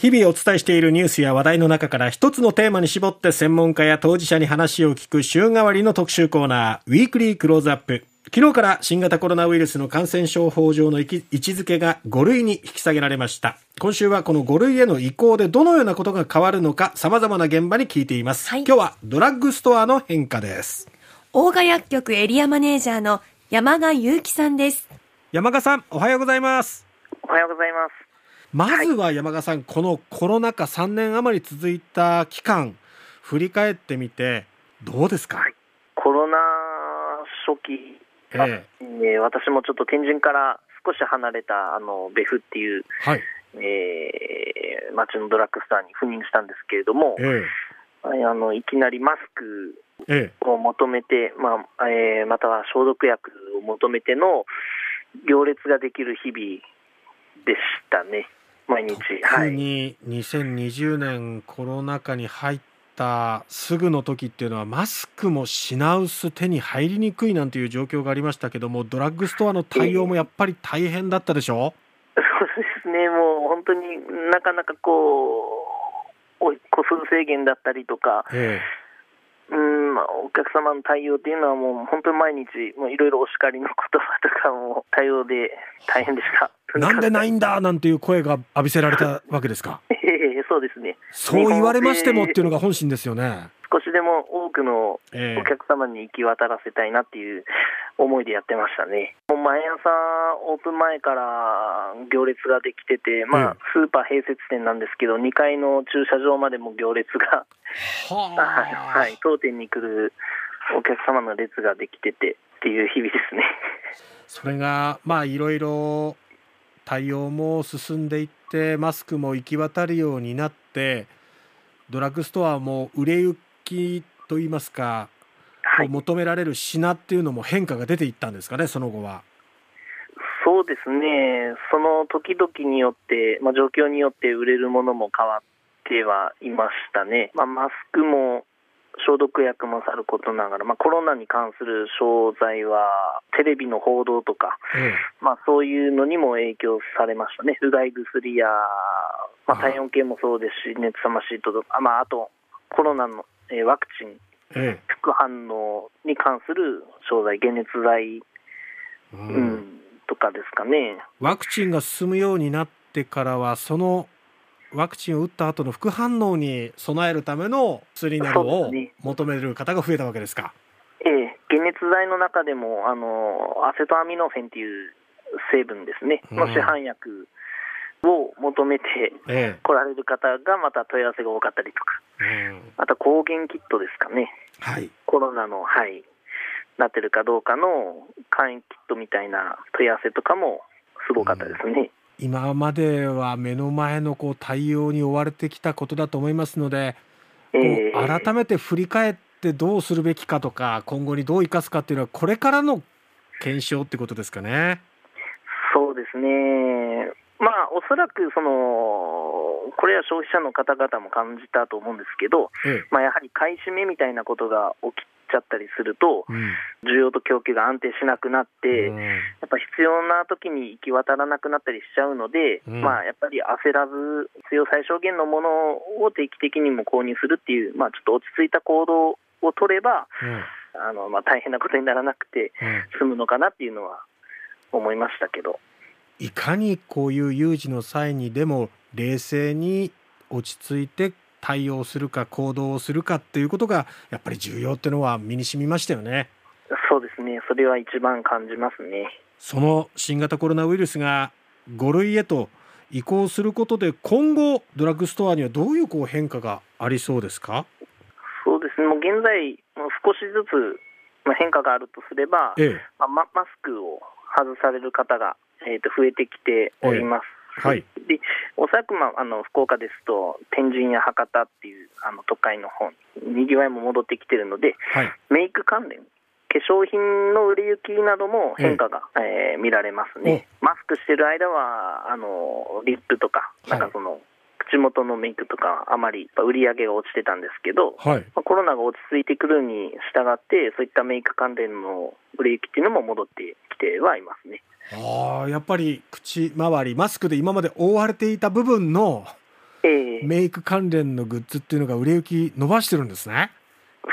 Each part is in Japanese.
日々お伝えしているニュースや話題の中から一つのテーマに絞って専門家や当事者に話を聞く週替わりの特集コーナー、ウィークリークローズアップ。昨日から新型コロナウイルスの感染症法上の位置づけが5類に引き下げられました。今週はこの5類への移行でどのようなことが変わるのか様々な現場に聞いています。はい、今日はドラッグストアの変化です。大賀薬局エリアマネージャーの山賀祐樹さんです。山賀さん、おはようございます。おはようございます。まずは山賀さん、このコロナ禍3年余り続いた期間、振り返ってみて、どうですか、はい、コロナ初期、ええ。私もちょっと天神から少し離れたあの別府っていう、はい。えー、町のドラッグストアに赴任したんですけれども、ええ、あのいきなりマスクを求めて、まあえー、または消毒薬を求めての行列ができる日々でしたね。毎日。特に2020年コロナ禍に入ったすぐの時っていうのはマスクも品薄手に入りにくいなんていう状況がありましたけどもドラッグストアの対応もやっぱり大変だったでしょ、えー、そうですね。もう本当になかなかこう個数制限だったりとか、えーうんまあ、お客様の対応っていうのはもう本当に毎日いろいろお叱りの言葉とかも対応で大変でした なんでないんだなんていう声が浴びせられたわけですか？ええそうですね。そう言われましてもっていうのが本心ですよね少しでも多くのお客様に行き渡らせたいなっていう思いでやってましたね。もう毎朝オープン前から行列ができてて、まあ、スーパー併設店なんですけど、2階の駐車場までも行列が、はい、当店に来るお客様の列ができててっていう日々ですね。それが、まあ、いろいろ対応も進んでいって、マスクも行き渡るようになって、ドラッグストアも売れ行きといいますか、はい、求められる品っていうのも変化が出ていったんですかね、その後は。そうですね、その時々によって、まあ、状況によって売れるものも変わってはいましたね。まあ、マスクも消毒薬もさることながら、まあ、コロナに関する商材はテレビの報道とか、ええ、まあ、そういうのにも影響されましたね、うがい薬や、まあ、体温計もそうですし、熱さまシートとか、まあ、あとコロナの、えー、ワクチン、ええ、副反応に関する商材、解熱剤、うん、うん、とかですかね。ワクチンが進むようになってからは、そのワクチンを打った後の副反応に備えるための薬などを求める方が増えたわけですか？ええ、解熱剤の中でもあのアセトアミノフェンっていう成分ですね、の市販薬を求めて来られる方がまた問い合わせが多かったりとか、ええ、あと抗原キットですかね、はい、コロナの、はい、なってるかどうかの簡易キットみたいな問い合わせとかもすごかったですね。今までは目の前のこう対応に追われてきたことだと思いますので、えー、改めて振り返ってどうするべきかとか今後にどう生かすかっていうのはこれからの検証ってことですかね。そうですねまあ、おそらくその、これは消費者の方々も感じたと思うんですけど、ええ、まあ、やはり買い占めみたいなことが起きちゃったりすると、うん、需要と供給が安定しなくなって、うん、やっぱ必要な時に行き渡らなくなったりしちゃうので、うん、まあ、やっぱり焦らず、必要最小限のものを定期的にも購入するっていう、まあ、ちょっと落ち着いた行動を取れば、あのまあ、大変なことにならなくて済むのかなっていうのは思いましたけど。いかにこういう有事の際にでも冷静に落ち着いて対応するか行動をするかっていうことがやっぱり重要っていうのは身に染みましたよね。そうですね。それは一番感じますね。その新型コロナウイルスが5類へと移行することで今後ドラッグストアにはどういうこう変化がありそうですか？そうですね。もう現在少しずつ変化があるとすれば、ええ、まあ、マスクを外される方が、えー、と増えてきております。えはい、でおそらく、まあ、あの福岡ですと天神や博多っていうあの都会の方にぎわいも戻ってきてるので、はい、メイク関連化粧品の売れ行きなども変化が、ええー、見られますね、マスクしてる間はあのリップとか、なんかその、口元のメイクとか、あまり売り上げが落ちてたんですけど、はい、コロナが落ち着いてくるに従って、そういったメイク関連の売れ行きっていうのも戻ってきてはいますね。あやっぱり口周りマスクで今まで覆われていた部分のえー、メイク関連のグッズっていうのが売れ行き伸ばしてるんですね。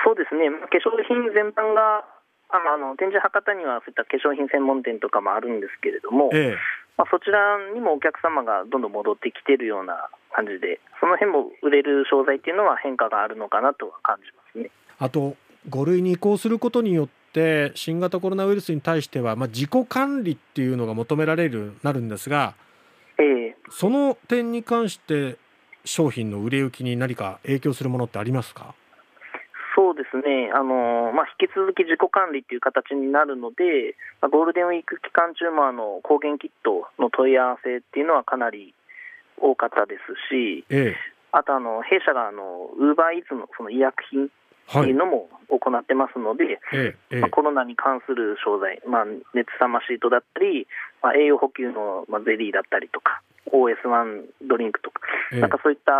そうですね、化粧品全般が、あのあの展示博多にはそういった化粧品専門店とかもあるんですけれども、えー、まあ、そちらにもお客様がどんどん戻ってきてるような感じで、その辺も売れる商材っていうのは変化があるのかなとは感じますね。あと5類に移行することによって新型コロナウイルスに対しては、まあ、自己管理っていうのが求められるなるんですが、えー、その点に関して商品の売れ行きに何か影響するものってありますか？そうですね、あのまあ、引き続き自己管理という形になるので、まあ、ゴールデンウィーク期間中もあの抗原キットの問い合わせっていうのはかなり多かったですし、ええ、あとあの弊社がウーバーイーツのその医薬品っていうのも行ってますので、はいまあ、コロナに関する商材、まあ、熱さまシートだったり、まあ、栄養補給の、まあ、ゼリーだったりとか、OS1 ドリンクとか、なんかそういった、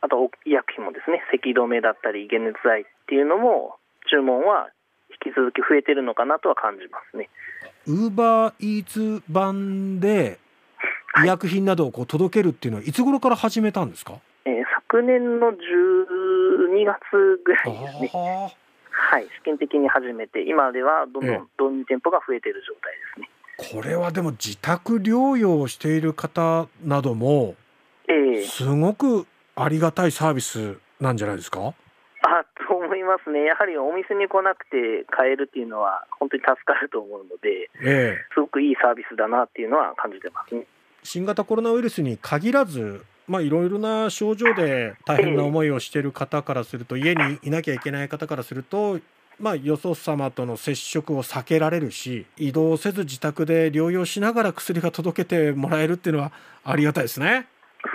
あと医薬品もですね、咳止めだったり、解熱剤っていうのも、注文は引き続き増えてるのかなとは感じますね。ウーバーイーツ版で医薬品などをこう届けるっていうのは、いつ頃から始めたんですか、えー、昨年の12月ぐらいですね。はい、試験的に始めて、今ではどんどん導入店舗が増えている状態ですね。これはでも自宅療養をしている方なども、えすごくありがたいサービスなんじゃないですか？あと思いますね、やはりお店に来なくて買えるっていうのは、本当に助かると思うので、え。すごくいいサービスだなっていうのは感じてますね。新型コロナウイルスに限らず、まあ、いろいろな症状で大変な思いをしている方からすると、家にいなきゃいけない方からすると、まあ、よそ様との接触を避けられるし移動せず自宅で療養しながら薬が届けてもらえるっていうのはありがたいですね。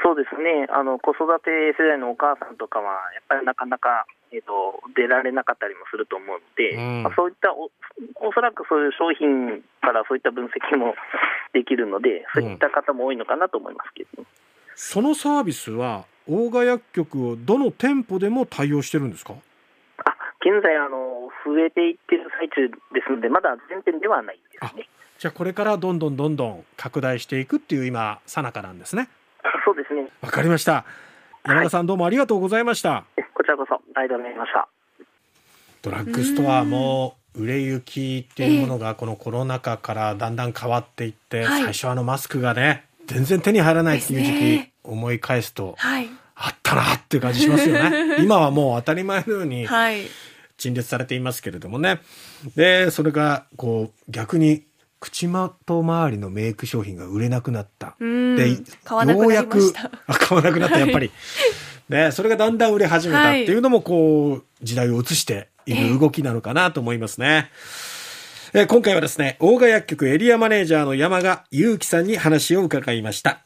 そうですね。あの子育て世代のお母さんとかはやっぱりなかなか、えーと、出られなかったりもすると思うので、うん、まあ、そういったおおそらくそういう商品からそういった分析もできるのでそういった方も多いのかなと思いますけど、うん、そのサービスは大賀薬局をどの店舗でも対応してるんですか？あ現在あの増えていってる最中ですので、まだ全店ではないですね。じゃあ、これからどんどんどんどん拡大していくっていう今、さなかなんですね。そうですね。わかりました。山田さん、どうもありがとうございました。こちらこそ、ありがとうございました。ドラッグストアも売れ行きっていうものがこのコロナ禍からだんだん変わっていって、最初あのマスクがね全然手に入らないっていう時期思い返すと、あったなっていう感じしますよね 今はもう当たり前のように、陳列されていますけれどもね。で、それが、こう、逆に、口元周りのメイク商品が売れなくなった。で、ようやく、あ、買わなくなった、やっぱり。ね、それがだんだん売れ始めたっていうのも、こう、時代を移している動きなのかなと思いますね。え今回はですね、大賀薬局エリアマネージャーの山賀祐樹さんに話を伺いました。